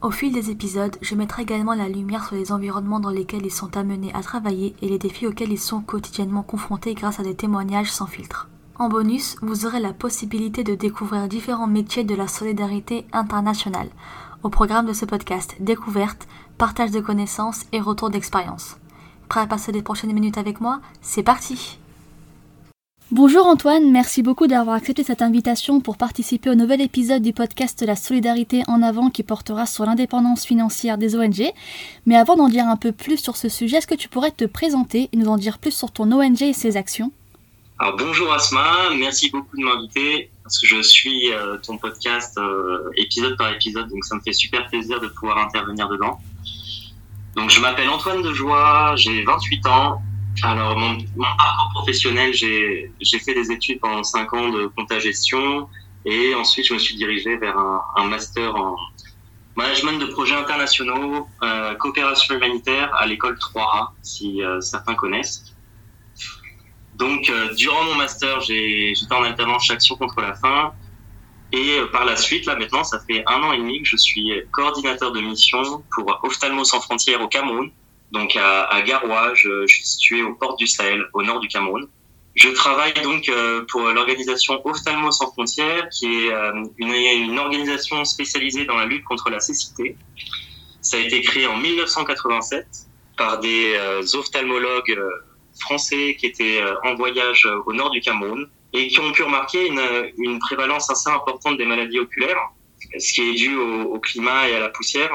Au fil des épisodes, je mettrai également la lumière sur les environnements dans lesquels ils sont amenés à travailler et les défis auxquels ils sont quotidiennement confrontés grâce à des témoignages sans filtre. En bonus, vous aurez la possibilité de découvrir différents métiers de la solidarité internationale. Au programme de ce podcast, découverte, partage de connaissances et retour d'expérience. Prêt à passer les prochaines minutes avec moi? C'est parti Bonjour Antoine, merci beaucoup d'avoir accepté cette invitation pour participer au nouvel épisode du podcast La solidarité en avant qui portera sur l'indépendance financière des ONG. Mais avant d'en dire un peu plus sur ce sujet, est-ce que tu pourrais te présenter et nous en dire plus sur ton ONG et ses actions? Alors bonjour Asma, merci beaucoup de m'inviter parce que je suis euh, ton podcast euh, épisode par épisode, donc ça me fait super plaisir de pouvoir intervenir dedans. Donc je m'appelle Antoine Dejoie, j'ai 28 ans alors, mon, parcours professionnel, j'ai fait des études pendant 5 ans de compta gestion et ensuite je me suis dirigé vers un, master en management de projets internationaux, euh, coopération humanitaire à l'école 3A, si euh, certains connaissent. Donc, euh, durant mon master, j'étais en alternance Action contre la faim. Et par la suite, là maintenant, ça fait un an et demi que je suis coordinateur de mission pour Ophtalmo sans frontières au Cameroun donc à, à Garoua. Je, suis situé au port du Sahel, au nord du Cameroun. Je travaille donc euh, pour l'organisation Ophtalmo sans frontières, qui est euh, une, une, organisation spécialisée dans la lutte contre la cécité. Ça a été créé en 1987 par des euh, ophtalmologues français qui étaient en voyage au nord du Cameroun et qui ont pu remarquer une, une prévalence assez importante des maladies oculaires, ce qui est dû au, au climat et à la poussière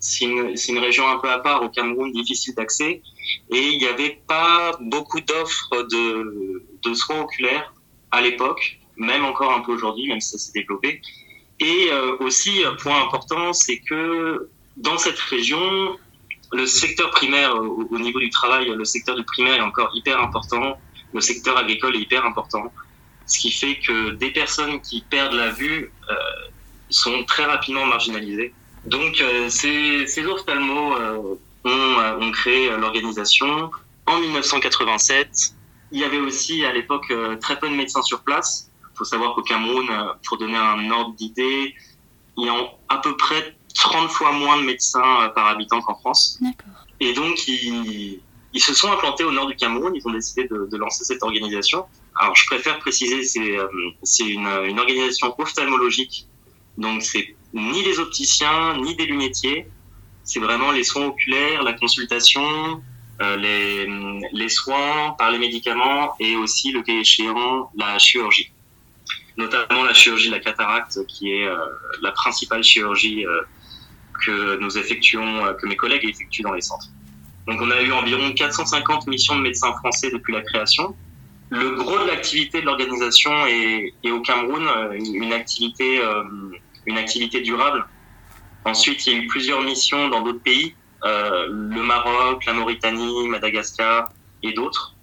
c'est une, région un peu à part au Cameroun, difficile d'accès, et il n'y avait pas beaucoup d'offres de, de soins oculaires à l'époque, même encore un peu aujourd'hui, même si ça s'est développé. Et euh, aussi, point important, c'est que dans cette région, le secteur primaire, au, au, niveau du travail, le secteur du primaire est encore hyper important, le secteur agricole est hyper important, ce qui fait que des personnes qui perdent la vue euh, sont très rapidement marginalisées. Donc, euh, ces, ces ophtalmos euh, ont, euh, ont, créé l'organisation en 1987. Il y avait aussi à l'époque très peu de médecins sur place. Il faut savoir qu'au Cameroun, pour donner un ordre d'idée, il y a à peu près 30 fois moins de médecins par habitant qu'en France. Et donc, ils, ils, se sont implantés au nord du Cameroun. Ils ont décidé de, de lancer cette organisation. Alors, je préfère préciser, c'est une, une organisation ophtalmologique. Donc, c'est ni les opticiens, ni des lunetiers. C'est vraiment les soins oculaires, la consultation, euh, les, les, soins par les médicaments et aussi, le cas échéant, la chirurgie. Notamment la chirurgie de la cataracte, qui est euh, la principale chirurgie euh, que nous effectuons, que mes collègues effectuent dans les centres. Donc on a eu environ 450 missions de médecins français depuis la création. Le gros de l'activité de l'organisation est, au Cameroun, une activité une activité durable. Ensuite, il y a eu plusieurs missions dans d'autres pays, euh, le Maroc, la Mauritanie, Madagascar et d'autres.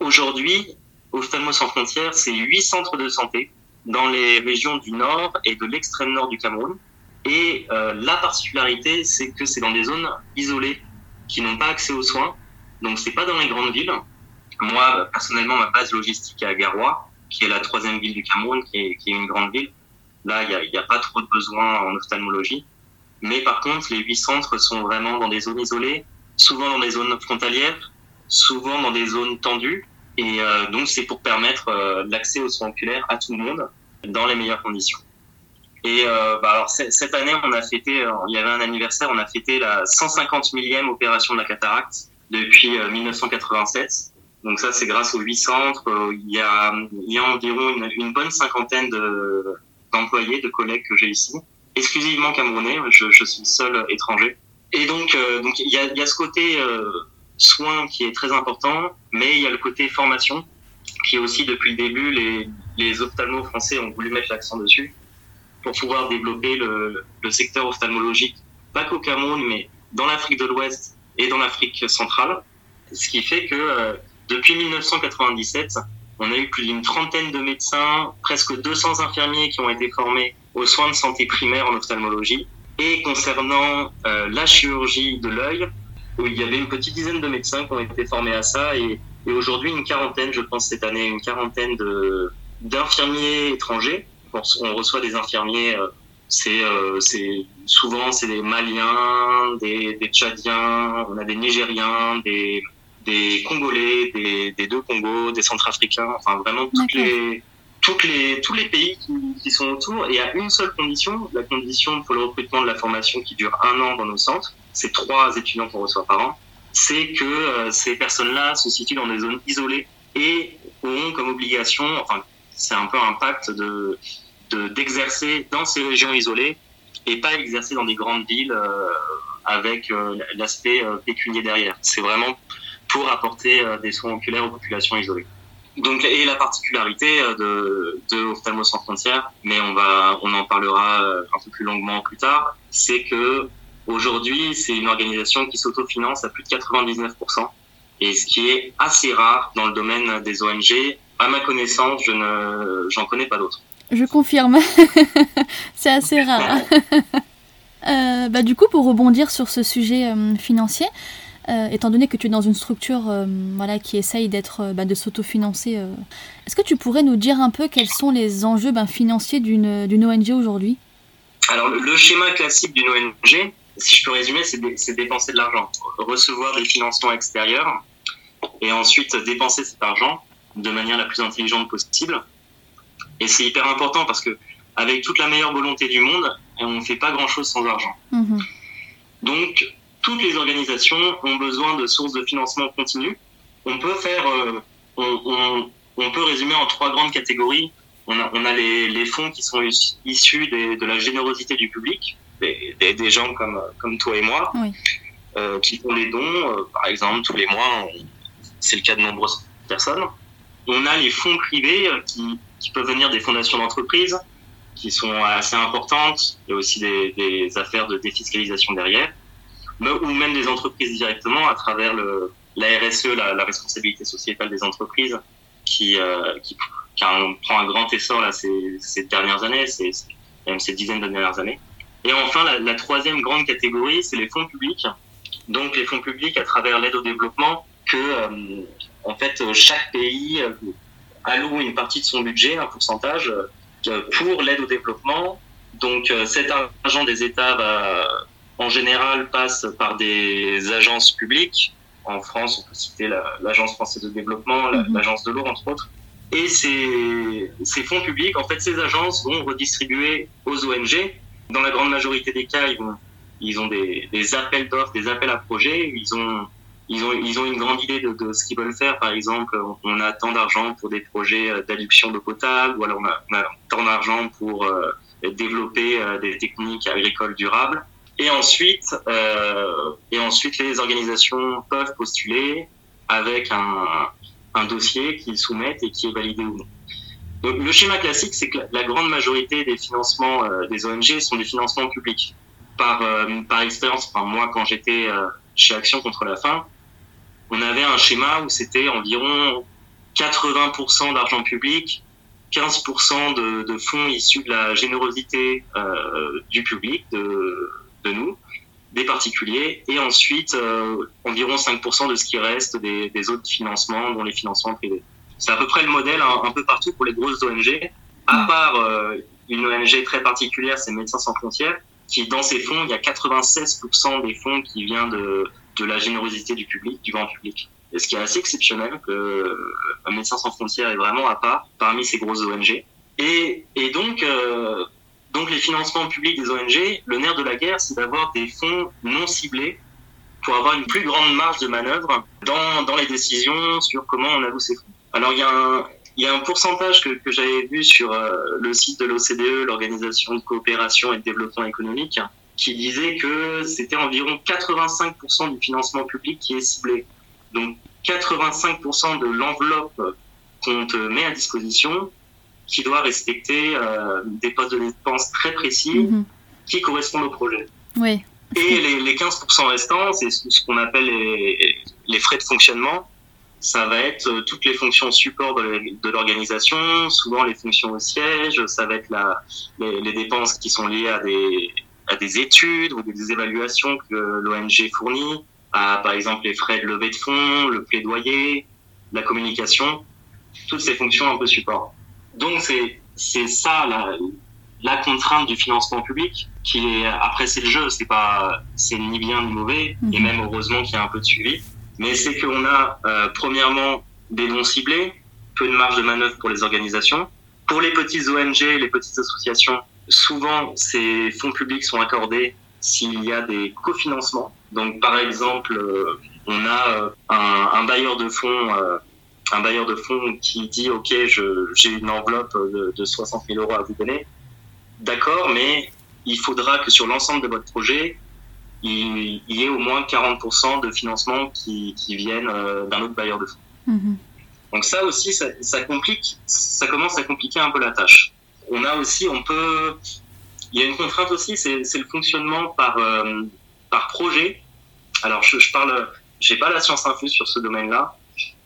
Aujourd'hui, Ophtalmo sans frontières, c'est huit centres de santé dans les régions du nord et de l'extrême nord du Cameroun. Et euh, la particularité, c'est que c'est dans des zones isolées qui n'ont pas accès aux soins. Donc, c'est pas dans les grandes villes. Moi, personnellement, ma base logistique est à Garoua, qui est la troisième ville du Cameroun, qui est, qui est une grande ville. Là, il n'y a, pas trop de besoins en ophtalmologie. Mais par contre, les huit centres sont vraiment dans des zones isolées, souvent dans des zones frontalières, souvent dans des zones tendues. Et euh, donc, c'est pour permettre euh, l'accès aux soins oculaires à tout le monde dans les meilleures conditions. Et euh, bah alors cette année, on a fêté, euh, il y avait un anniversaire, on a fêté la 150 millième opération de la cataracte depuis 1987. Euh, donc ça, c'est grâce aux huit centres. Il y a, environ une bonne cinquantaine de, d'employés, de collègues que j'ai ici, exclusivement camerounais. Je, je, suis seul étranger. Et donc, euh, donc il y a, ce côté euh, soin qui est très important, mais il y a le côté formation qui aussi depuis le début les, les ophtalmos français ont voulu mettre l'accent dessus pour pouvoir développer le, le secteur ophtalmologique, pas qu'au Cameroun, mais dans l'Afrique de l'Ouest et dans l'Afrique centrale. Ce qui fait que depuis 1997, on a eu plus d'une trentaine de médecins, presque 200 infirmiers qui ont été formés aux soins de santé primaire en ophtalmologie. Et concernant la chirurgie de l'œil, où il y avait une petite dizaine de médecins qui ont été formés à ça et, aujourd'hui une quarantaine, je pense cette année, une quarantaine d'infirmiers étrangers. On reçoit des infirmiers, euh, c'est euh, c'est souvent c'est des Maliens, des, des Tchadiens, on a des Nigériens, des des Congolais, des, des deux Congos, des Centrafricains, enfin vraiment toutes les toutes les, tous les pays qui, qui, sont autour et à une seule condition, la condition pour le recrutement de la formation qui dure un an dans nos centres, c'est trois étudiants qu'on reçoit par an, c'est que euh, ces personnes-là se situent dans des zones isolées et auront comme obligation, enfin c'est un peu un pacte de d'exercer dans ces régions isolées et pas exercer dans des grandes villes euh, avec euh, l'aspect pécunier derrière. C'est vraiment pour apporter des soins oculaires aux populations isolées. Donc, et la particularité de, de Ophtalmo sans frontières, mais on va, on en parlera un peu plus longuement plus tard, c'est que Aujourd'hui, c'est une organisation qui s'autofinance à plus de 99%, et ce qui est assez rare dans le domaine des ONG. À ma connaissance, je ne, j'en connais pas d'autres. Je confirme, c'est assez rare. euh, bah, du coup, pour rebondir sur ce sujet euh, financier, euh, étant donné que tu es dans une structure euh, voilà, qui essaye d'être, bah, de s'autofinancer, est-ce que tu pourrais nous dire un peu quels sont les enjeux ben, financiers d'une, d'une ONG aujourd'hui? Alors, le schéma classique d'une ONG, si je peux résumer, c'est dépenser de l'argent, recevoir des financements extérieurs et ensuite dépenser cet argent de manière la plus intelligente possible. Et c'est hyper important parce que avec toute la meilleure volonté du monde, on ne fait pas grand-chose sans argent. Mm-hmm. Donc, toutes les organisations ont besoin de sources de financement continu. On peut faire, euh, on, on, peut résumer en trois grandes catégories. On a, on a les, les, fonds qui sont issus de la générosité du public des, des, gens comme, comme toi et moi euh, qui font des dons, euh, par exemple, tous les mois, c'est le cas de nombreuses personnes. On a les fonds privés euh, qui, qui peuvent venir des fondations d'entreprises, qui sont assez importantes. Il y a aussi des, des affaires de défiscalisation derrière, ou même des entreprises directement à travers le, la RSE, la, responsabilité sociétale des entreprises, qui, euh, qui, qui prend un grand essor là, ces, ces dernières années, ces, même ces dizaines de dernières années. Et enfin, la, la troisième grande catégorie, c'est les fonds publics. Donc les fonds publics à travers l'aide au développement que euh, en fait chaque pays euh, alloue une partie de son budget, un pourcentage euh, pour l'aide au développement. Donc cet argent des États va, en général passe par des agences publiques. En France, on peut citer l'Agence française de développement, mhm. l'Agence de l'eau entre autres. Et ces, ces fonds publics, en fait, ces agences vont redistribuer aux ONG dans la grande majorité des cas, ils, vont, ils ont des, des appels d'offres, des appels à projets. Ils ont, ils ont, ils ont une grande idée de, de ce qu'ils veulent faire. Par exemple, on a tant d'argent pour des projets euh, d'adduction d'eau potable, ou alors on a, on a tant d'argent pour euh, développer euh, des techniques agricoles durables. Et ensuite, euh, et ensuite, les organisations peuvent postuler avec un, dossier qu'ils soumettent et qui est validé ou non. Le schéma classique, c'est que la grande majorité des financements euh, des ONG sont des financements publics. Par, euh, par expérience, enfin, moi, quand j'étais chez Action contre la faim, on avait un schéma où c'était environ 80% d'argent public, 15% de, de, fonds issus de la générosité du public, de, de, nous, des particuliers, et ensuite environ 5% de ce qui reste des, des autres financements, dont les financements privés. C'est à peu près le modèle un, peu partout pour les grosses ONG, à part euh, une ONG très particulière, c'est Médecins sans frontières, qui dans ses fonds, il y a 96% des fonds qui viennent de, de la générosité du public, du grand public. Et ce qui est assez exceptionnel, que euh, Médecins sans frontières est vraiment à part parmi ces grosses ONG. Et, et donc, euh, donc les financements publics des ONG, le nerf de la guerre, c'est d'avoir des fonds non ciblés pour avoir une plus grande marge de manœuvre dans, dans les décisions sur comment on alloue ces fonds. Alors, il y a un, il y a un pourcentage que, que j'avais vu sur euh, le site de l'OCDE, l'Organisation de coopération et de développement économique, qui disait que c'était environ 85% du financement public qui est ciblé. Donc 85% de l'enveloppe qu'on te met à disposition, qui doit respecter euh, des postes de dépenses très précis, mhm. qui correspondent au projet. Oui. Et les, les 15% restants, c'est ce qu'on appelle les, les, frais de fonctionnement. Ça va être euh, toutes les fonctions support de l'organisation, souvent les fonctions au siège, ça va être la, les, les dépenses qui sont liées à des, à des études ou des évaluations que l'ONG fournit, à par exemple les frais de levée de fonds, le plaidoyer, la communication, toutes ces fonctions un peu support. Donc c'est c'est ça la, la contrainte du financement public qui est après c'est le jeu. C'est pas c'est ni bien ni mauvais. Et mhm. même heureusement qu'il y a un peu de suivi. Mais c'est qu'on a euh, premièrement des noms ciblés peu de marge de manœuvre pour les organisations. Pour les petites ONG les petites associations souvent ces fonds publics sont accordés s'il y a des cofinancements. Donc par exemple euh, on a euh, un, un, bailleur de fonds un bailleur de fonds qui dit ok j'ai une enveloppe de, de 60 000 euros à vous donner d'accord, mais il faudra que sur l'ensemble de votre projet, il, y ait au moins 40% de financement qui, qui viennent euh, d'un autre bailleur de fonds. Mhm. Donc ça aussi, ça, complique, ça commence à compliquer un peu la tâche. On a aussi, on peut, il y a une contrainte aussi, c'est le fonctionnement par euh, par projet. Alors je, je parle, j'ai pas la science infuse sur ce domaine-là,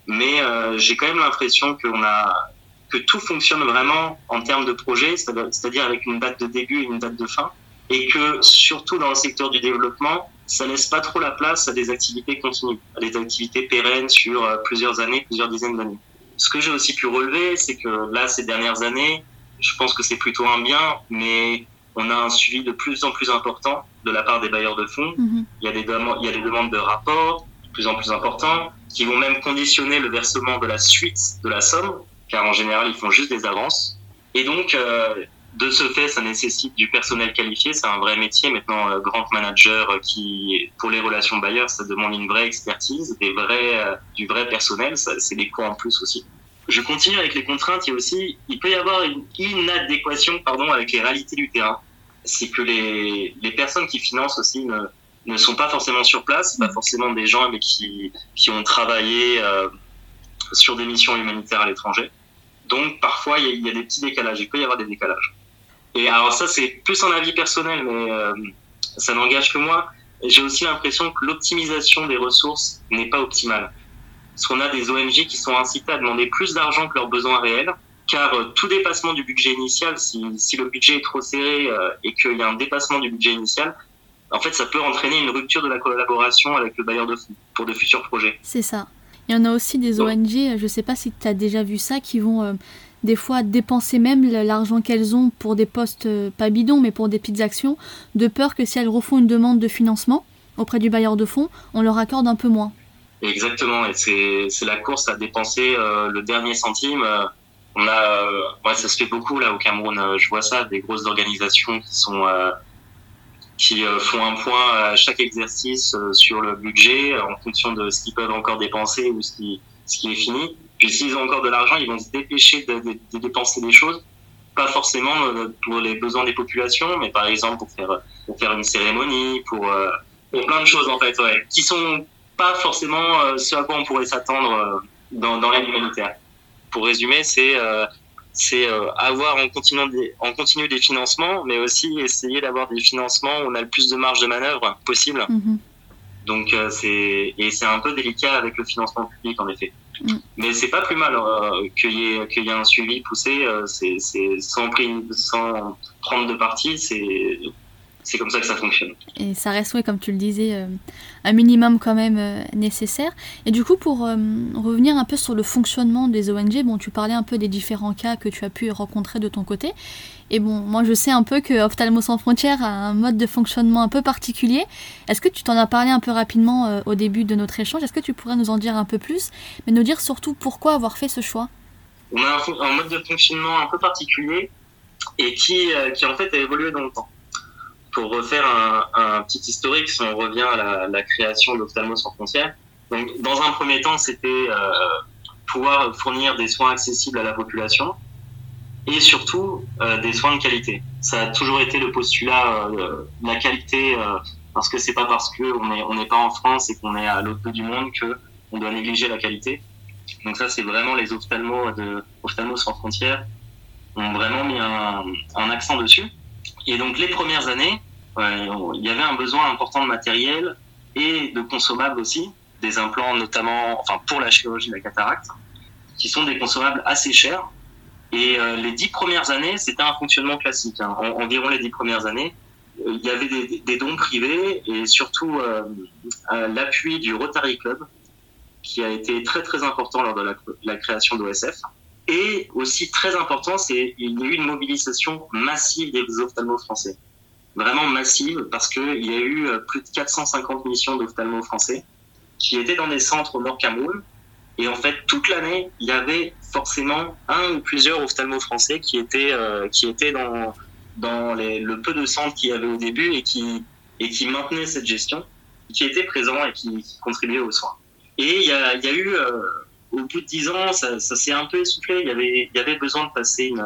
mais euh, j'ai quand même l'impression qu'on a que tout fonctionne vraiment en termes de projet, c'est-à-dire avec une date de début et une date de fin, et que surtout dans le secteur du développement, ça laisse pas trop la place à des activités continues, à des activités pérennes sur euh, plusieurs années, plusieurs dizaines d'années. Ce que j'ai aussi pu relever, c'est que là, ces dernières années, je pense que c'est plutôt un bien, mais on a un suivi de plus en plus important de la part des bailleurs de fonds. Mm-hmm. Il, y a des demandes, il y a des demandes de rapports plus en plus importants qui vont même conditionner le versement de la suite de la somme car en général, ils font juste des avances. Et donc, euh, de ce fait, ça nécessite du personnel qualifié. C'est un vrai métier. Maintenant, euh, grand manager euh, qui, pour les relations bailleurs, ça demande une vraie expertise, des vrais, du vrai personnel. C'est des coûts en plus aussi. Je continue avec les contraintes. Il y a aussi, il peut y avoir une inadéquation, pardon, avec les réalités du terrain. C'est que les, les personnes qui financent aussi ne, ne sont pas forcément sur place, pas forcément des gens mais qui, qui ont travaillé sur des missions humanitaires à l'étranger. Donc parfois il y, a des petits décalages, il peut y avoir des décalages. Et alors ça c'est plus un avis personnel, mais euh, ça n'engage que moi. J'ai aussi l'impression que l'optimisation des ressources n'est pas optimale. Parce qu'on a des ONG qui sont incitées à demander plus d'argent que leurs besoins réels, car euh, tout dépassement du budget initial, si, si le budget est trop serré euh, et qu'il y a un dépassement du budget initial, en fait, ça peut entraîner une rupture de la collaboration avec le bailleur de fonds pour de futurs projets. C'est ça. Il y en a aussi des ONG, je ne sais pas si tu as déjà vu ça, qui vont euh, des fois dépenser même l'argent qu'elles ont pour des postes, euh, pas bidons, mais pour des petites actions, de peur que si elles refont une demande de financement auprès du bailleur de fonds, on leur accorde un peu moins. Exactement, et c'est la course à dépenser euh, le dernier centime. on a, ouais, ça se fait beaucoup là au Cameroun. je vois ça, des grosses organisations qui sont qui euh, font un point à chaque exercice euh, sur le budget euh, en fonction de ce qu'ils peuvent encore dépenser ou ce qui, est fini. Puis s'ils ont encore de l'argent, ils vont se dépêcher de, dépenser des choses, pas forcément pour les besoins des populations, mais par exemple pour faire, une cérémonie, pour, pour plein de choses en fait, ouais, qui sont pas forcément ce à quoi on pourrait s'attendre dans, dans l'aide humanitaire. Pour résumer, c'est c'est euh, avoir en continu, des, en continu des financements, mais aussi essayer d'avoir des financements où on a le plus de marge de manœuvre possible. Mhm. Donc euh, c'est et c'est un peu délicat avec le financement public en effet. Mhm. Mais c'est pas plus mal euh, qu'il y ait qu'il y ait un suivi poussé. c'est c'est sans, sans prendre de parti, c'est c'est comme ça que ça fonctionne. Et ça reste, comme tu le disais, euh, un minimum quand même euh, nécessaire. Et du coup, pour euh, revenir un peu sur le fonctionnement des ONG, bon, tu parlais un peu des différents cas que tu as pu rencontrer de ton côté. Et bon, moi je sais un peu que Ophtalmo sans frontières a un mode de fonctionnement un peu particulier. Est-ce que tu t'en as parlé un peu rapidement au début de notre échange? Est-ce que tu pourrais nous en dire un peu plus Mais nous dire surtout pourquoi avoir fait ce choix? On a un, mode de fonctionnement un peu particulier et qui, qui en fait a évolué dans le temps pour refaire un, petit historique, si on revient à la, création d'Ophtalmo sans frontières, donc dans un premier temps, c'était euh, pouvoir fournir des soins accessibles à la population et surtout euh, des soins de qualité. Ça a toujours été le postulat, euh, la qualité, parce que c'est pas parce qu'on n'est on n'est pas en France et qu'on est à l'autre bout du monde que on doit négliger la qualité. Donc ça, c'est vraiment les ophtalmos de Ophtalmo sans frontières ont vraiment mis un accent dessus. Et donc les premières années, il y avait un besoin important de matériel et de consommables aussi, des implants notamment, enfin pour la chirurgie de la cataracte, qui sont des consommables assez chers. Et euh, les dix premières années, c'était un fonctionnement classique. Hein. environ les dix premières années, euh, il y avait des, dons privés et surtout euh, l'appui du Rotary Club, qui a été très très important lors de la, la création d'OSF. Et aussi très important, c'est il y a eu une mobilisation massive des ophtalmos français. Vraiment massive, parce qu'il y a eu plus de 450 missions d'ophtalmos français qui étaient dans des centres au Nord Cameroun. Et en fait, toute l'année, il y avait forcément un ou plusieurs ophtalmos français qui étaient, euh, qui étaient dans, dans les, le peu de centres qu'il y avait au début et qui, et qui maintenaient cette gestion, qui étaient présents et qui, contribuaient aux soins. Et il y a, il y a eu, euh, au bout de dix ans, ça, ça s'est un peu essoufflé. Il y avait, il y avait besoin de passer une,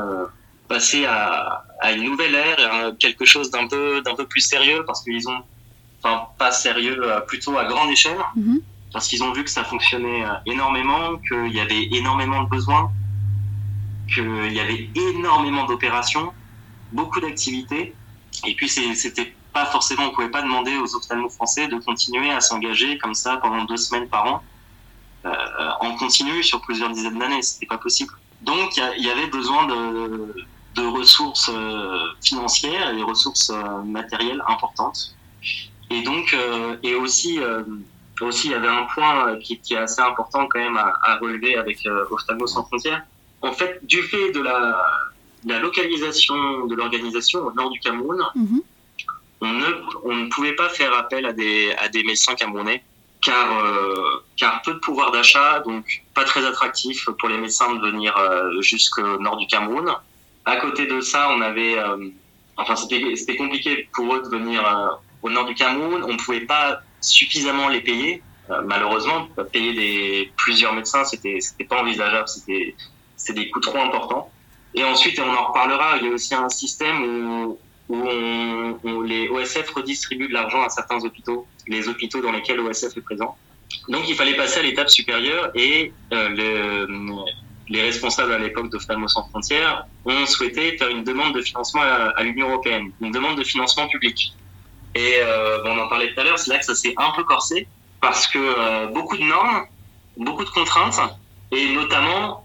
passer à, à une nouvelle ère, quelque chose d'un peu, d'un peu plus sérieux parce qu'ils ont enfin pas sérieux, euh, plutôt à grande échelle, mhm. parce qu'ils ont vu que ça fonctionnait euh, énormément, qu'il y avait énormément de besoins, qu'il y avait énormément d'opérations, beaucoup d'activités, et puis c'était pas forcément, on pouvait pas demander aux ophtalmos français de continuer à s'engager comme ça pendant deux semaines par an, en continu sur plusieurs dizaines d'années, c'était pas possible. Donc il y, avait besoin de, de ressources financières et des ressources matérielles importantes. Et donc, euh, et aussi, euh, aussi, il y avait un point euh, qui, qui, est assez important quand même à, à relever avec euh, Ophtalmo sans frontières. En fait, du fait de la, la localisation de l'organisation au nord du Cameroun, mhm. on, ne, on ne pouvait pas faire appel à des, à des médecins camerounais car, euh, car peu de pouvoir d'achat, donc pas très attractif pour les médecins de venir euh, jusqu'au nord du Cameroun. À côté de ça, on avait, euh, enfin c'était compliqué pour eux de venir au nord du Cameroun, on ne pouvait pas suffisamment les payer. Euh, malheureusement, payer des, plusieurs médecins, c'était pas envisageable, c'était des coûts trop importants. Et ensuite, on en reparlera, il y a aussi un système où, où, les OSF redistribuent de l'argent à certains hôpitaux, les hôpitaux dans lesquels OSF est présent. Donc il fallait passer à l'étape supérieure et euh, le, les responsables à l'époque d'Ophtalmo sans frontières ont souhaité faire une demande de financement à, l'Union européenne, une demande de financement public. Et euh, on en parlait tout à l'heure, c'est là que ça s'est un peu corsé parce que euh, beaucoup de normes, beaucoup de contraintes, et notamment,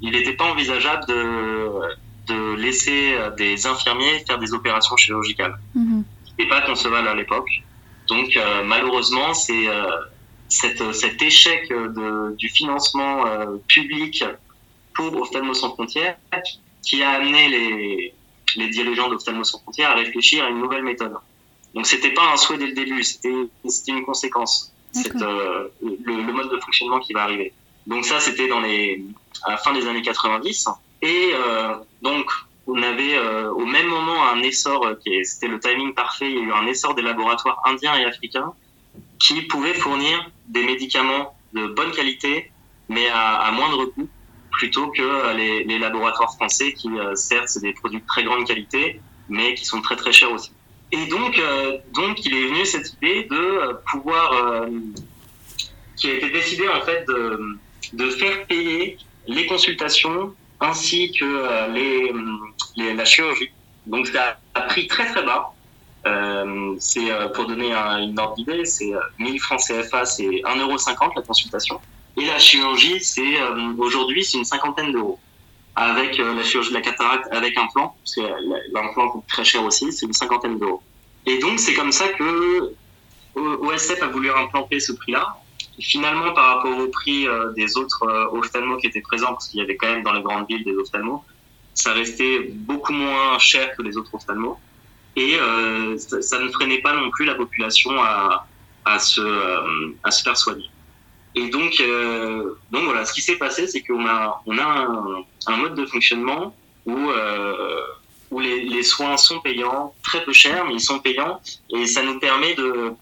il n'était pas envisageable de, de laisser des infirmiers faire des opérations chirurgicales. Mm -hmm. pas concevable à l'époque. Donc malheureusement, c'est cet échec de, du financement public pour Ophtalmo sans frontières qui a amené les, les dirigeants d'Ophtalmo sans frontières à réfléchir à une nouvelle méthode. Donc c'était pas un souhait dès le début, c'était une conséquence. C'est euh, le, mode de fonctionnement qui va arriver. Donc ça c'était dans les à la fin des années 90 et euh, donc on avait euh, au même moment un essor qui c'était le timing parfait. Il y a eu un essor des laboratoires indiens et africains qui pouvaient fournir des médicaments de bonne qualité mais à, à moindre coût plutôt que les, laboratoires français qui certes c'est des produits de très grande qualité mais qui sont très très chers aussi. Et donc, euh, donc, il est venu cette idée de euh, pouvoir, euh, qui a été décidé en fait de, de faire payer les consultations ainsi que les, les, la chirurgie. Donc, ça a pris très très bas. Euh, c'est pour donner une ordre d'idée, c'est 1000 francs CFA, c'est 1,50€ la consultation. Et la chirurgie, c'est aujourd'hui, c'est une cinquantaine d'euros avec euh, la chirurgie de la cataracte avec un plan, parce que l'implant coûte très cher aussi, c'est une cinquantaine d'euros. Et donc c'est comme ça que OSF a voulu implanter ce prix-là. Finalement, par rapport au prix euh, des autres euh, ophtalmos qui étaient présents, parce qu'il y avait quand même dans les grandes villes des ophtalmos, ça restait beaucoup moins cher que les autres ophtalmos. Et euh, ça, ne freinait pas non plus la population à, à, se, à se faire soigner. Et donc, euh, donc voilà, ce qui s'est passé, c'est qu'on a, on a un, mode de fonctionnement où, euh, où les, soins sont payants, très peu chers, mais ils sont payants, et ça nous permet de,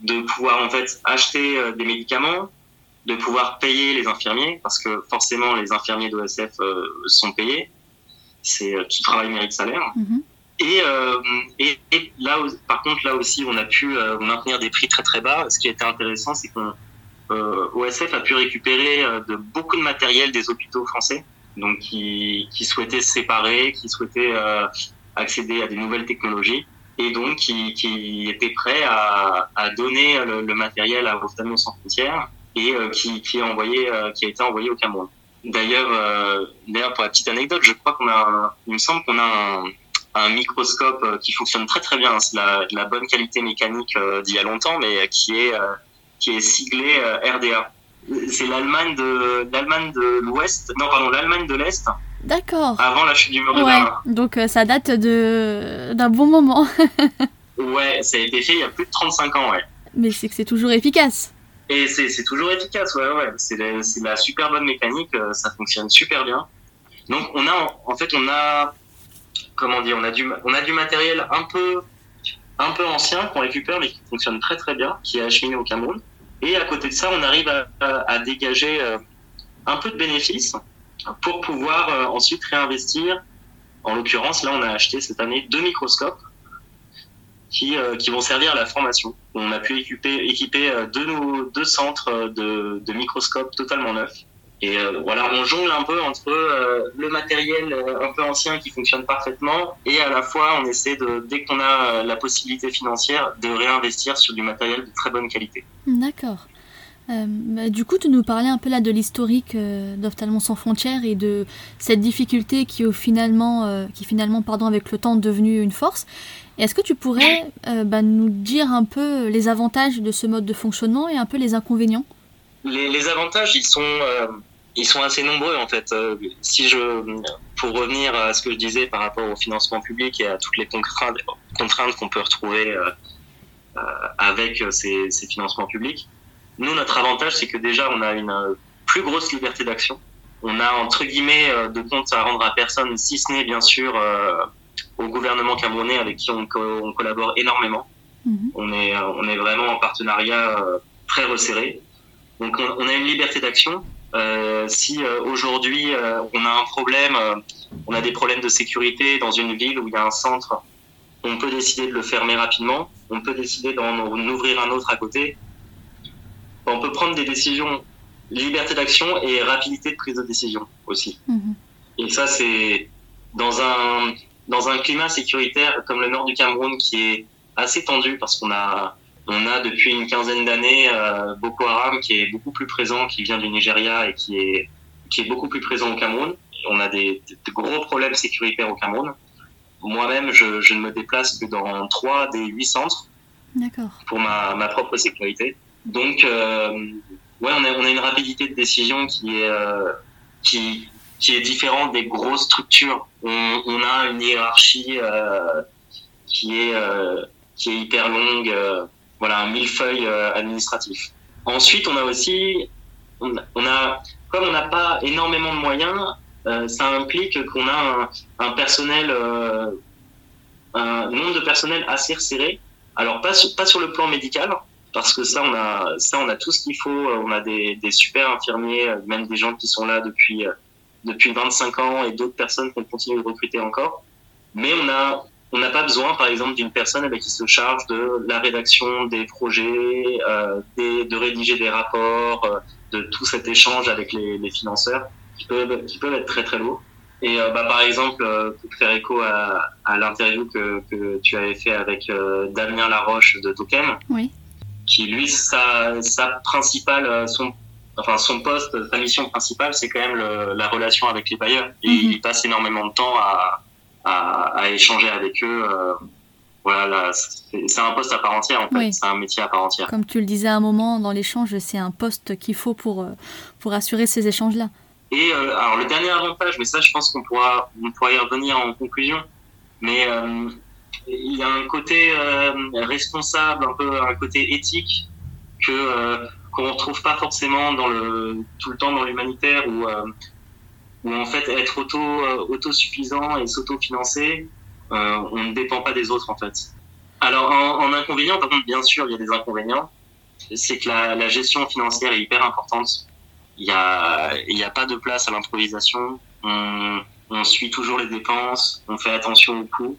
de pouvoir en fait acheter euh, des médicaments, de pouvoir payer les infirmiers, parce que forcément les infirmiers d'OSF euh, sont payés, c'est euh, tout travail mérite salaire. Mm-hmm. Et, et, et, là, par contre, là aussi, on a pu maintenir des prix très très bas. Ce qui était intéressant, c'est qu'on euh, OSF a pu récupérer euh, de beaucoup de matériel des hôpitaux français, donc qui, qui souhaitaient se séparer, qui souhaitaient euh, accéder à des nouvelles technologies. Et donc qui, était prêt à, donner le, matériel à Ophtalmo sans frontières et euh, qui, qui, envoyé, euh, a été envoyé au Cameroun. D'ailleurs, euh, d'ailleurs pour la petite anecdote, je crois qu'on a, il me semble qu'on a un, un, microscope qui fonctionne très très bien. C'est la, la bonne qualité mécanique d'il y a longtemps, mais qui est qui est siglé RDA. C'est l'Allemagne de l'Allemagne de l'Ouest, non pardon, l'Allemagne de l'Est D'accord. Avant la chute du mur de Berlin. Donc euh, ça date de d'un bon moment. ouais, ça a été fait il y a plus de 35 ans, ouais. Mais c'est que c'est toujours efficace. Et c'est toujours efficace, ouais, ouais. C'est la, la, super bonne mécanique, euh, ça fonctionne super bien. Donc on a, en fait, on a, comment dire, on a du, on a du matériel un peu, un peu ancien qu'on récupère, mais qui fonctionne très très bien, qui est acheminé au Cameroun. Et à côté de ça, on arrive à, à dégager euh, un peu de bénéfices pour pouvoir euh, ensuite réinvestir. En l'occurrence, là, on a acheté cette année deux microscopes qui, euh, qui vont servir à la formation. On a pu équiper, équiper euh, deux, deux centres de, de microscopes totalement neufs. Et voilà, on jongle un peu entre le matériel un peu ancien qui fonctionne parfaitement et à la fois on essaie de, dès qu'on a la possibilité financière, de réinvestir sur du matériel de très bonne qualité. D'accord. Euh, bah, du coup, tu nous parlais un peu là de l'historique euh, d'Ophtalmos sans frontières et de cette difficulté qui, au finalement, euh, qui finalement, pardon, avec le temps, devenue une force. Est-ce que tu pourrais euh, bah, nous dire un peu les avantages de ce mode de fonctionnement et un peu les inconvénients? Les, avantages, ils sont, ils sont assez nombreux en fait. si je, pour revenir à ce que je disais par rapport au financement public et à toutes les contraintes, qu'on peut retrouver avec ces financements publics, nous, notre avantage, c'est que déjà, on a une euh, plus grosse liberté d'action. On a, entre guillemets, euh, de compte à rendre à personne, si ce n'est, bien sûr, euh, au gouvernement camerounais avec qui on, on collabore énormément. Mhm. On, est, on est vraiment en partenariat très resserré. Donc, on, on a une liberté d'action. Euh, si aujourd'hui on a un problème, on a des problèmes de sécurité dans une ville où il y a un centre, on peut décider de le fermer rapidement, on peut décider d'en ouvrir un autre à côté, on peut prendre des décisions, liberté d'action et rapidité de prise de décision aussi. Mhm. Et ça, c'est dans un, dans un climat sécuritaire comme le nord du Cameroun qui est assez tendu parce qu'on a, on a depuis une quinzaine d'années euh, Boko Haram qui est beaucoup plus présent, qui vient du Nigeria et qui est, qui est beaucoup plus présent au Cameroun. On a des, gros problèmes sécuritaires au Cameroun. Moi-même, je, je, ne me déplace que dans trois des huit centres pour ma, ma propre sécurité. Donc, euh, ouais, on a, une rapidité de décision qui est, euh, qui, qui est différente des grosses structures. On, a une hiérarchie euh, qui est euh, qui est hyper longue, euh, voilà, un millefeuille euh, administratif. Ensuite, on a aussi, on, on a, comme on n'a pas énormément de moyens, ça implique qu'on a un, un personnel, un nombre de personnel assez resserré. Alors pas sur, pas sur le plan médical, parce que ça, on a, ça, on a tout ce qu'il faut. On a des, des, super infirmiers, même des gens qui sont là depuis, depuis 25 ans et d'autres personnes qu'on continue de recruter encore. Mais on a, on n'a pas besoin, par exemple, d'une personne avec qui se charge de la rédaction des projets, euh, de rédiger des rapports, euh, de tout cet échange avec les, les, financeurs qui peuvent, qui peuvent être très très lourds. Et euh, bah, par exemple, euh, pour faire écho à, à l'interview que, que tu avais fait avec euh, Damien Laroche de Token, oui qui lui sa, sa principale euh, son enfin son poste sa mission principale c'est quand même le, la relation avec les bailleurs et -hmm. il passe énormément de temps à, à, à échanger avec eux euh, voilà c'est un poste à part entière en fait oui. c'est un métier à part entière comme tu le disais à un moment dans l'échange c'est un poste qu'il faut pour euh, pour assurer ces échanges là et euh, alors le dernier avantage mais ça je pense qu'on pourra on pourra y revenir en conclusion mais euh, il y a un côté euh, responsable, un peu un côté éthique que euh, qu'on retrouve pas forcément dans le tout le temps dans l'humanitaire où euh, où en fait être auto autosuffisant et s'autofinancer, on ne dépend pas des autres en fait. Alors en, en, inconvénient, par contre, bien sûr, il y a des inconvénients. C'est que la, gestion financière est hyper importante. Il y a y a pas de place à l'improvisation. On, on suit toujours les dépenses, on fait attention aux coûts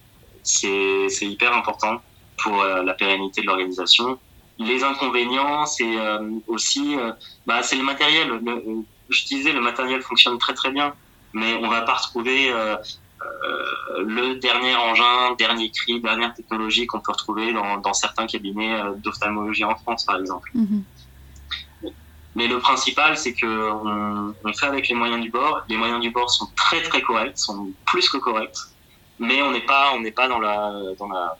c'est hyper important pour euh, la pérennité de l'organisation. Les inconvénients, c'est euh, aussi, euh, bah, c'est le matériel. Le, je disais, le matériel fonctionne très très bien, mais on va pas retrouver le dernier engin, dernier cri, dernière technologie qu'on peut retrouver dans, dans certains cabinets d'ophtalmologie en France, par exemple. Mhm. Mais le principal, c'est que on, on, fait avec les moyens du bord. Les moyens du bord sont très très corrects, sont plus que corrects, mais on n'est pas on n'est pas dans la dans la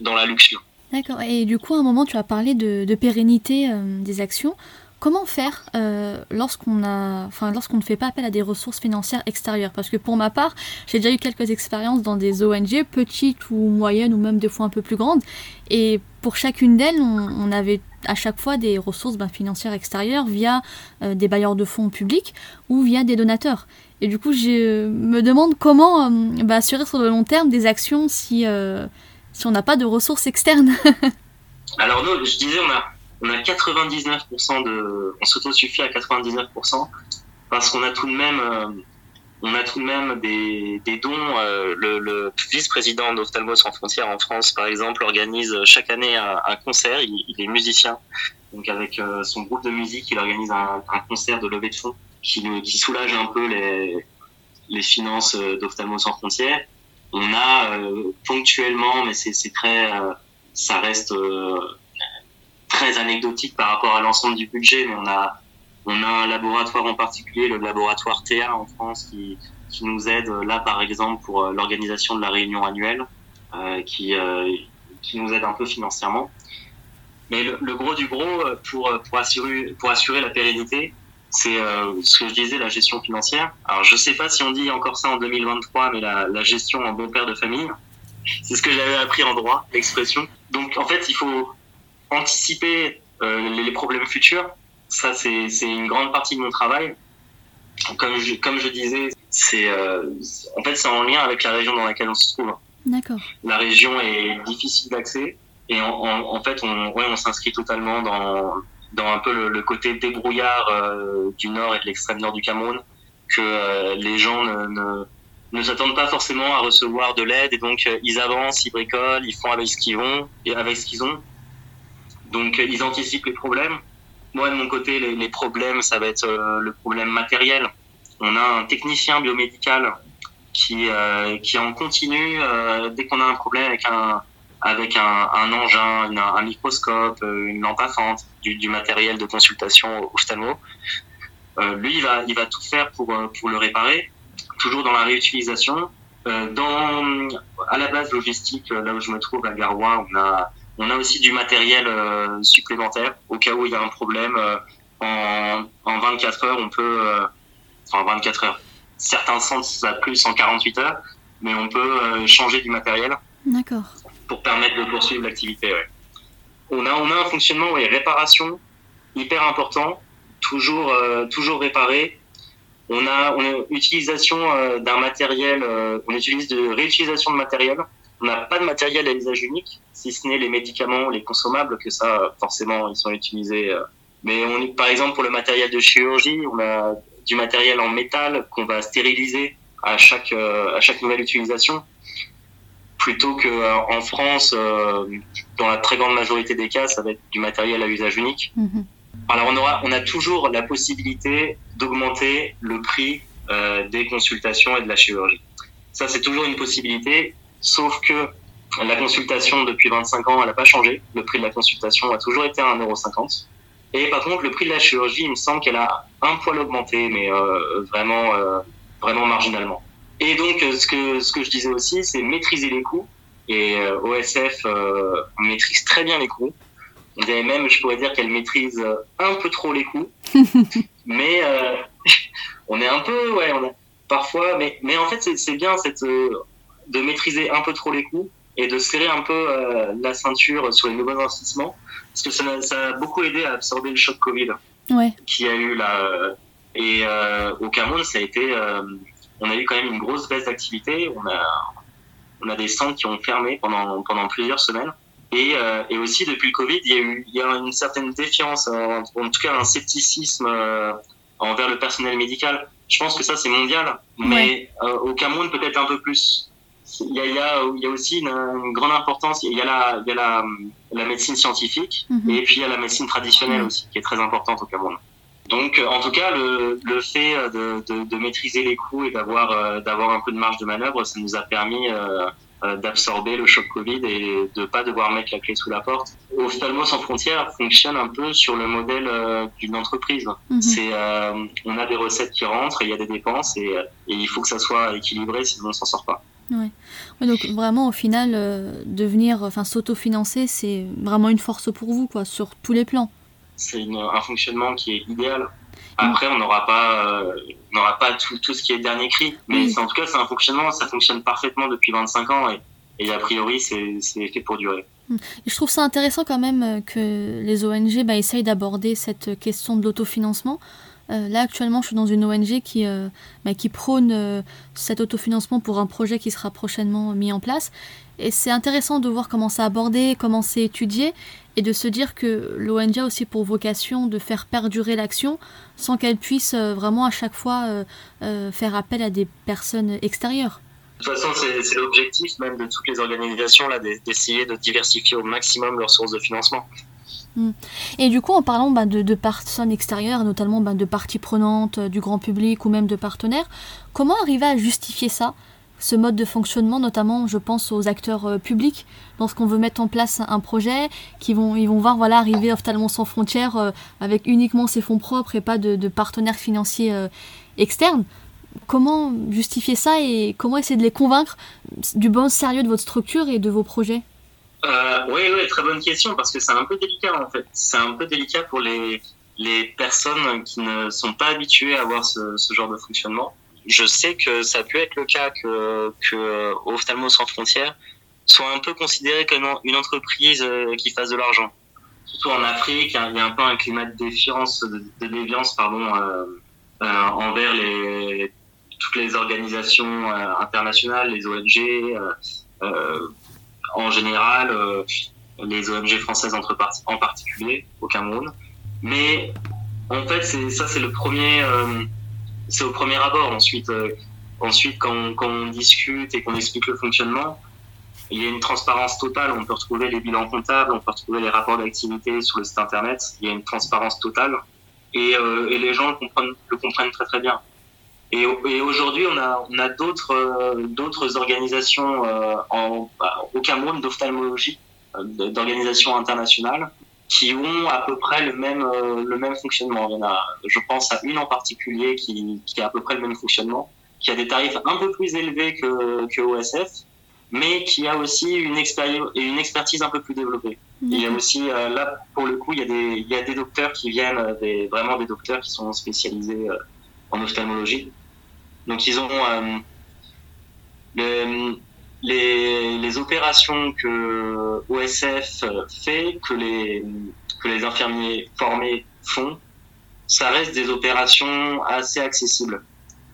dans la luxure. D'accord. Et du coup, à un moment, tu as parlé de, pérennité euh, des actions. Comment faire euh, lorsqu'on a, enfin, lorsqu'on ne fait pas appel à des ressources financières extérieures? Parce que pour ma part, j'ai déjà eu quelques expériences dans des ONG, petites ou moyennes ou même des fois un peu plus grandes. Et pour chacune d'elles, on, avait à chaque fois des ressources ben, financières extérieures via euh, des bailleurs de fonds publics ou via des donateurs. Et du coup, je me demande comment ben, assurer sur le long terme des actions si, euh, si on n'a pas de ressources externes. Alors nous, je disais, on a on a 99% de, on s'autosuffit à 99% parce qu'on a tout de même, euh, on a tout de même des, des dons. Euh, le, vice-président d'Ophtalmos sans frontières en France, par exemple, organise chaque année un, concert. Il, est musicien, donc avec euh, son groupe de musique, il organise un, un concert de levée de fonds qui, soulage un peu les, finances d'Ophtalmos sans frontières. On a ponctuellement, mais c'est très, ça reste très anecdotique par rapport à l'ensemble du budget, mais on a, on a un laboratoire en particulier, le laboratoire TA en France, qui, qui nous aide là, par exemple, pour euh, l'organisation de la réunion annuelle, euh, qui, euh, qui nous aide un peu financièrement. Mais le, gros du gros, euh, pour, pour, assurer, pour assurer la pérennité, c'est euh, ce que je disais, la gestion financière. Alors, je sais pas si on dit encore ça en 2023, mais la, la gestion en bon père de famille, c'est ce que j'avais appris en droit, l'expression. Donc, en fait, il faut, anticiper euh, les problèmes futurs, ça c'est une grande partie de mon travail. Comme je, comme je disais, c'est euh, en fait c'est en lien avec la région dans laquelle on se trouve. D'accord. La région est difficile d'accès et en, en, fait on, ouais, on s'inscrit totalement dans, dans un peu le, côté débrouillard euh, du nord et de l'extrême nord du Cameroun que euh, les gens ne, s'attendent pas forcément à recevoir de l'aide et donc ils avancent, ils bricolent, ils font avec ce qu'ils vont et avec ce qu'ils ont donc ils anticipent les problèmes. Moi de mon côté, les, problèmes, ça va être euh, le problème matériel. On a un technicien biomédical qui euh, qui en continu euh, dès qu'on a un problème avec un avec un, engin, un, microscope, une lampe à fente, du, matériel de consultation ophtalmo. lui, il va il va tout faire pour pour le réparer, toujours dans la réutilisation. dans à la base logistique, là où je me trouve à Garoua, on a on a aussi du matériel euh, supplémentaire au cas où il y a un problème. Euh, en, en 24 heures, on peut, euh, enfin 24 heures. Certains centres ça plus en 48 heures, mais on peut changer du matériel. D'accord. Pour permettre de poursuivre l'activité. On a on a un fonctionnement ouais, réparation hyper important, toujours toujours réparé. On a, on a utilisation d'un matériel, on utilise de réutilisation de matériel on n'a pas de matériel à usage unique, si ce n'est les médicaments, les consommables, que ça, forcément, ils sont utilisés. Euh. Mais on, par exemple, pour le matériel de chirurgie, on a du matériel en métal qu'on va stériliser à chaque, euh, à chaque nouvelle utilisation. Plutôt que euh, en France, dans la très grande majorité des cas, ça va être du matériel à usage unique. Mm-hmm. Alors on aura, on a toujours la possibilité d'augmenter le prix des consultations et de la chirurgie. Ça, c'est toujours une possibilité. Sauf que la consultation depuis 25 ans, elle n'a pas changé. Le prix de la consultation a toujours été à 1,50€. Et par contre, le prix de la chirurgie, il me semble qu'elle a un poil augmenté, mais euh, vraiment, euh, vraiment marginalement. Et donc, euh, ce que, ce que je disais aussi, c'est maîtriser les coûts. Et OSF maîtrise très bien les coûts. Et même, je pourrais dire qu'elle maîtrise un peu trop les coûts. mais on est un peu, ouais, on a, parfois, mais, mais en fait, c'est bien cette de maîtriser un peu trop les coûts et de serrer un peu euh, la ceinture sur les nouveaux investissements, parce que ça, ça, a beaucoup aidé à absorber le choc Covid ouais. qui a eu là. Et euh, au Cameroun, ça a été, euh, on a eu quand même une grosse baisse d'activité. On a, on a des centres qui ont fermé pendant pendant plusieurs semaines. Et, euh, et aussi depuis le Covid, il y a eu il y a une certaine défiance, en, en tout cas un scepticisme envers le personnel médical. Je pense que ça c'est mondial, mais au Cameroun peut-être un peu plus il y a, il y a, il y a aussi une, grande importance. Il y a la, il y a la, la médecine scientifique mhm. et puis il y a la médecine traditionnelle mhm. aussi, qui est très importante au Cameroun. Donc, en tout cas, le, le fait de, de, de, maîtriser les coûts et d'avoir d'avoir un peu de marge de manœuvre, ça nous a permis euh, d'absorber le choc Covid et de pas devoir mettre la clé sous la porte. Ophtalmo sans frontières fonctionne un peu sur le modèle euh, d'une entreprise. Mhm. C'est, euh, on a des recettes qui rentrent, il y a des dépenses et, il faut que ça soit équilibré, sinon on s'en sort pas. Ouais. donc vraiment au final, devenir, enfin s'autofinancer, c'est vraiment une force pour vous, quoi, sur tous les plans. C'est un fonctionnement qui est idéal. Après, on n'aura pas, euh, n'aura pas tout, tout, ce qui est dernier cri. Mais en tout cas, c'est un fonctionnement, ça fonctionne parfaitement depuis 25 ans et, et a priori, c'est fait pour durer. Je trouve ça intéressant quand même euh, que les ONG bah, essayent d'aborder cette question de l'autofinancement. Euh, là, actuellement, je suis dans une ONG qui, euh, bah, qui prône euh, cet autofinancement pour un projet qui sera prochainement mis en place. Et c'est intéressant de voir comment c'est abordé, comment c'est étudié, et de se dire que l'ONG a aussi pour vocation de faire perdurer l'action sans qu'elle puisse vraiment à chaque fois faire appel à des personnes extérieures. De toute façon, c'est l'objectif même de toutes les organisations là, d'essayer de diversifier au maximum leurs sources de financement. Hmm. Et du coup, en parlant bah, de, personnes extérieures, notamment bah, de parties prenantes, euh, du grand public ou même de partenaires, comment arriver à justifier ça? Ce mode de fonctionnement, notamment, je pense aux acteurs euh, publics, lorsqu'on veut mettre en place un projet, qui vont, ils vont voir voilà, arriver Ophtalmo sans frontières euh, avec uniquement ses fonds propres et pas de, partenaires financiers externes. Comment justifier ça et comment essayer de les convaincre du bon sérieux de votre structure et de vos projets? Euh, oui, très bonne question parce que c'est un peu délicat en fait. C'est un peu délicat pour les, les personnes qui ne sont pas habituées à avoir ce genre de fonctionnement. Je sais que ça peut être le cas que, que Ophtalmo sans frontières soit un peu considéré comme une entreprise euh, qui fasse de l'argent. Surtout en Afrique, il y a un peu un climat de défiance, déviance, pardon, euh, euh envers toutes les organisations euh, internationales, les ONG. Euh, en général, euh, les ONG françaises en particulier au Cameroun. Mais en fait, ça, c'est le premier, euh, c'est au premier abord. Ensuite, euh, ensuite, quand, quand, on discute et qu'on explique le fonctionnement, il y a une transparence totale. On peut retrouver les bilans comptables, on peut retrouver les rapports d'activité sur le site internet. Il y a une transparence totale et, et les gens le comprennent, le comprennent très très bien. Et, et aujourd'hui, on a, on a d'autres, euh, d'autres organisations euh, en, bah, au Cameroun d'ophtalmologie, euh, d'organisations internationales, qui ont à peu près le même, le même fonctionnement. Il y en a, je pense à une en particulier qui, qui a à peu près le même fonctionnement, qui a des tarifs un peu plus élevés que, que OSF, mais qui a aussi une, une expertise un peu plus développée. Il y a aussi, là, pour le coup, il y a des, il y a des docteurs qui viennent, des, vraiment des docteurs qui sont spécialisés en ophtalmologie. Donc ils ont euh, les, les, opérations que OSF fait, que les, que les infirmiers formés font, ça reste des opérations assez accessibles.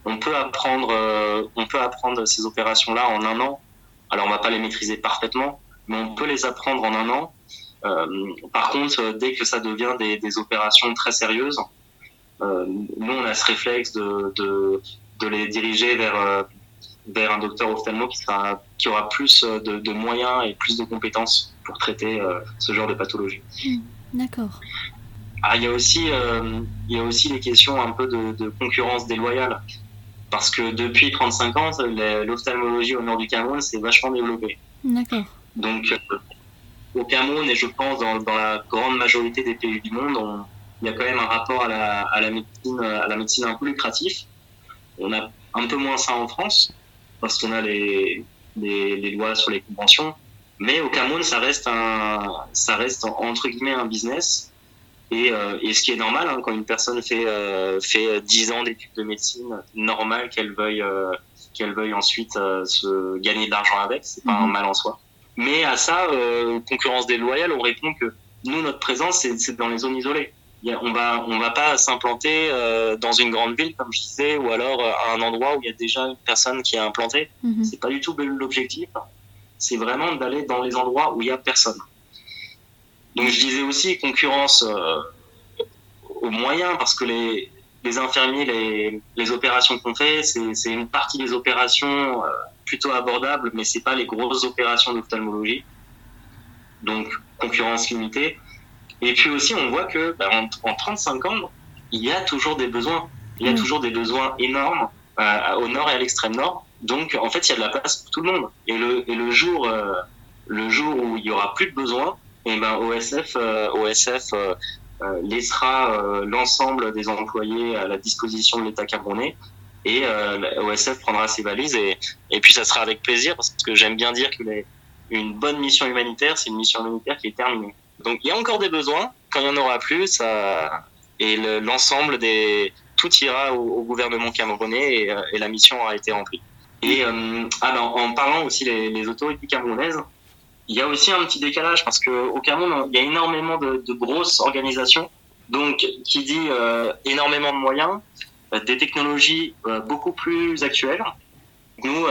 On peut apprendre, euh, on peut apprendre ces opérations-là en un an. Alors on va pas les maîtriser parfaitement, mais on peut les apprendre en un an. Euh, par contre, dès que ça devient des, des opérations très sérieuses, euh, nous, on a ce réflexe de, de, de les diriger vers, euh, vers un docteur ophtalmo qui, sera, qui aura plus de, de moyens et plus de compétences pour traiter euh, ce genre de pathologie. Hmm, d'accord. Ah, il y a aussi, il y a aussi les questions un peu de, de concurrence déloyale parce que depuis 35 ans, l'ophtalmologie au nord du Cameroun s'est vachement développée. D'accord. Donc, au Cameroun, et je pense dans, dans, la grande majorité des pays du monde, on, il y a quand même un rapport à la, à la, médecine, à la médecine un peu lucratif. On a un peu moins ça en France, parce qu'on a les, les, les, lois sur les conventions. Mais au Cameroun, ça reste, un, ça reste entre guillemets un business. Et, euh, et ce qui est normal, hein, quand une personne fait, euh, fait 10 ans d'études de médecine, normal qu'elle veuille, euh, qu'elle veuille ensuite euh, se gagner de l'argent avec. C'est pas un mhm. mal en soi. Mais à ça, euh, concurrence déloyale, on répond que nous, notre présence, c'est dans les zones isolées on va on va pas s'implanter euh, dans une grande ville comme je disais ou alors euh, à un endroit où il y a déjà une personne qui est implantée. Mm c'est pas du tout l'objectif. C'est vraiment d'aller dans les endroits où il y a personne. Donc je disais aussi concurrence euh, aux moyens parce que les les infirmiers les, les opérations qu'on fait c'est une partie des opérations euh, plutôt abordables mais c'est pas les grosses opérations d'ophtalmologie. Donc concurrence limitée et puis aussi, on voit que bah, en, 35 ans, il y a toujours des besoins. Il y a toujours des besoins énormes euh, au nord et à l'extrême nord. Donc, en fait, il y a de la place pour tout le monde. Et le, et le jour, euh, le jour où il y aura plus de besoins, et eh ben, OSF, OSF laissera l'ensemble des employés à la disposition de l'État camerounais et OSF prendra ses valises et, et puis ça sera avec plaisir parce que j'aime bien dire que les, une bonne mission humanitaire, c'est une mission humanitaire qui est terminée. Donc il y a encore des besoins. Quand il n'y en aura plus, et l'ensemble des tout ira au, gouvernement camerounais euh, et, la mission aura été remplie. Et euh, ah ben, en parlant aussi les, autorités camerounaises, il y a aussi un petit décalage parce que au Cameroun il y a énormément de, grosses organisations. Donc qui dit euh, énormément de moyens, des technologies beaucoup plus actuelles nous,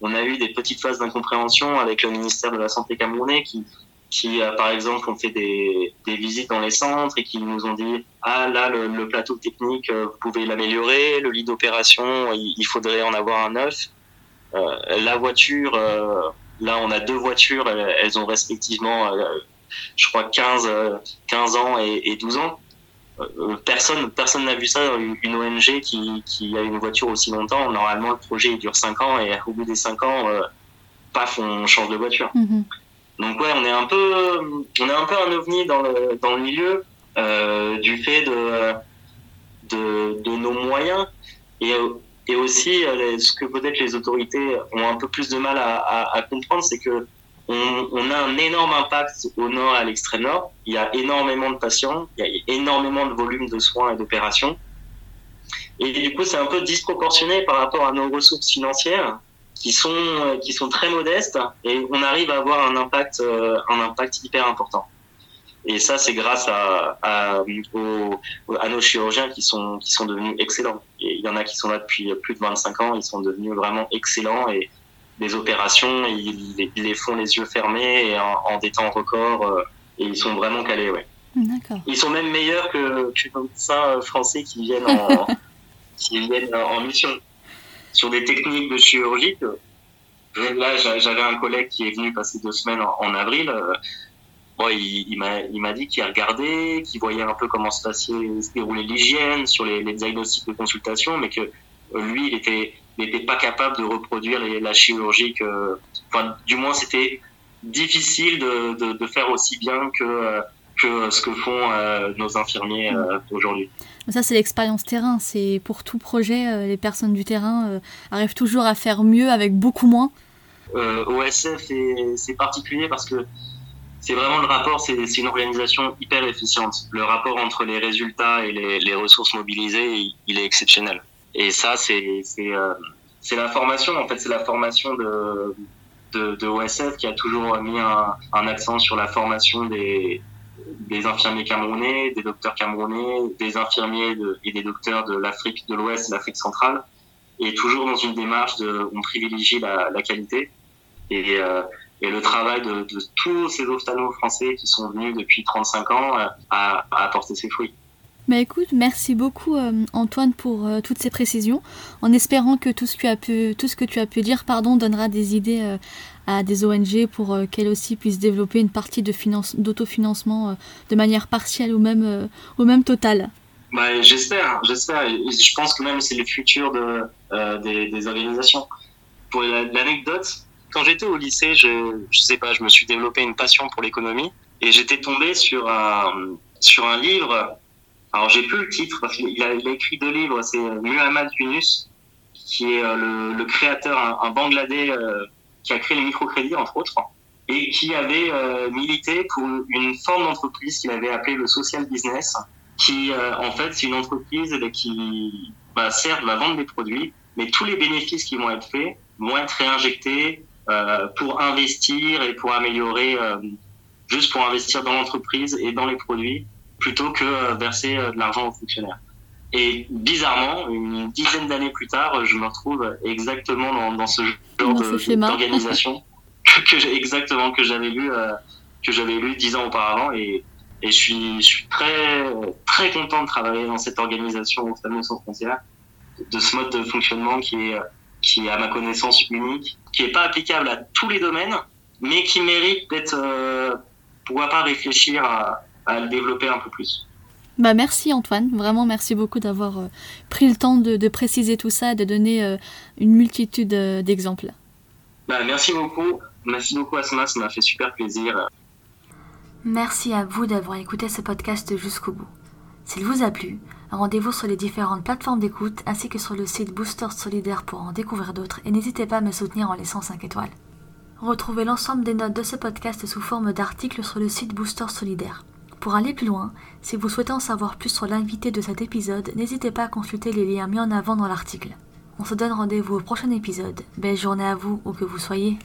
on a eu des petites phases d'incompréhension avec le ministère de la Santé camerounais qui, qui euh, par exemple, ont fait des, des, visites dans les centres et qui nous ont dit ah là le, plateau technique euh, vous pouvez l'améliorer, le lit d'opération il, faudrait en avoir un neuf. la voiture, là on a deux voitures, elles, ont respectivement je crois 15 15 ans et, et 12 ans. Euh, personne personne n'a vu ça une ONG qui, a une voiture aussi longtemps normalement le projet dure 5 ans et au bout des 5 ans euh, paf on change de voiture mhm. Donc ouais on est un peu on est un peu un ovni dans le dans le milieu euh, du fait de, de, nos moyens et et aussi ce que peut-être les autorités ont un peu plus de mal à comprendre c'est que on, a un énorme impact au nord et à l'extrême nord. Il y a énormément de patients, il y a énormément de volume de soins et d'opérations. Et du coup, c'est un peu disproportionné par rapport à nos ressources financières qui sont, qui sont très modestes et on arrive à avoir un impact, euh, un impact hyper important. Et ça, c'est grâce à, à, à, nos chirurgiens qui sont, qui sont devenus excellents. Et il y en a qui sont là depuis plus de 25 ans, ils sont devenus vraiment excellents et, les opérations, ils, les font les yeux fermés et en, des temps records euh, et ils sont vraiment calés, ouais. Ils sont même meilleurs que, que les médecins français qui viennent en, qui viennent en mission sur des techniques de chirurgie. Là, j'avais un collègue qui est venu passer deux semaines en, avril. Euh, bon, il, il m'a dit qu'il regardait, qu'il voyait un peu comment se, passait, se déroulait l'hygiène sur les, diagnostics de consultation, mais que euh, lui, il était n'était pas capable de reproduire la chirurgie que, enfin, du moins, c'était difficile de, de, faire aussi bien que, que ce que font euh, nos infirmiers euh, aujourd'hui. Ça, c'est l'expérience terrain. C'est pour tout projet, euh, les personnes du terrain arrivent toujours à faire mieux avec beaucoup moins. OSF, c'est particulier parce que c'est vraiment le rapport, c'est une organisation hyper efficiente. Le rapport entre les résultats et les, les ressources mobilisées, il est exceptionnel. Et ça, c'est euh, la formation. En fait, c'est la formation de, de, de OSF qui a toujours mis un, un accent sur la formation des des infirmiers camerounais, des docteurs camerounais, des infirmiers et des docteurs de l'Afrique de l'Ouest et l'Afrique centrale, et toujours dans une démarche de, on privilégie la, qualité. Et, euh, et le travail de, tous ces ophtalmos français qui sont venus depuis 35 ans euh, a, a apporté ses fruits. Bah écoute, merci beaucoup euh, Antoine pour euh, toutes ces précisions, en espérant que tout ce, que tu as pu, dire pardon, donnera des idées euh, à des ONG pour qu'elles aussi puissent développer une partie de finance, d'autofinancement de manière partielle ou même, ou même totale. Bah, j'espère, j'espère. Je pense que même c'est le futur de, des, organisations. Pour l'anecdote, quand j'étais au lycée, je, je sais pas, je me suis développé une passion pour l'économie et j'étais tombé sur un, sur un livre alors j'ai plus le titre parce qu'il a, il a écrit deux livres. C'est euh, Muhammad Yunus, qui est euh, le, créateur, un, Bangladais euh, qui a créé le microcrédit entre autres, et qui avait milité pour une forme d'entreprise qu'il avait appelée le social business, qui en fait c'est une entreprise qui bah, certes va vendre des produits, mais tous les bénéfices qui vont être faits vont être réinjectés pour investir et pour améliorer, juste pour investir dans l'entreprise et dans les produits plutôt que euh, verser euh, de l'argent aux fonctionnaires. Et bizarrement, une dizaine d'années plus tard, je me retrouve exactement dans, dans ce genre d'organisation que, j'ai exactement que j'avais lu euh, que j'avais lu dix ans auparavant et, et je suis je suis très très content de travailler dans cette organisation Ophtalmo sans frontières de ce mode de fonctionnement qui est qui est à ma connaissance unique qui est pas applicable à tous les domaines mais qui mérite d'être pourquoi pas réfléchir à à le développer un peu plus. Bah merci Antoine, vraiment merci beaucoup d'avoir euh, pris le temps de, préciser tout ça, de donner euh, une multitude euh, d'exemples. Bah, merci beaucoup, merci beaucoup Asma, ça m'a fait super plaisir. Merci à vous d'avoir écouté ce podcast jusqu'au bout. S'il vous a plu, rendez-vous sur les différentes plateformes d'écoute ainsi que sur le site Booster Solidaire pour en découvrir d'autres et n'hésitez pas à me soutenir en laissant 5 étoiles. Retrouvez l'ensemble des notes de ce podcast sous forme d'articles sur le site Booster Solidaire. Pour aller plus loin, si vous souhaitez en savoir plus sur l'invité de cet épisode, n'hésitez pas à consulter les liens mis en avant dans l'article. On se donne rendez-vous au prochain épisode. Belle journée à vous, où que vous soyez.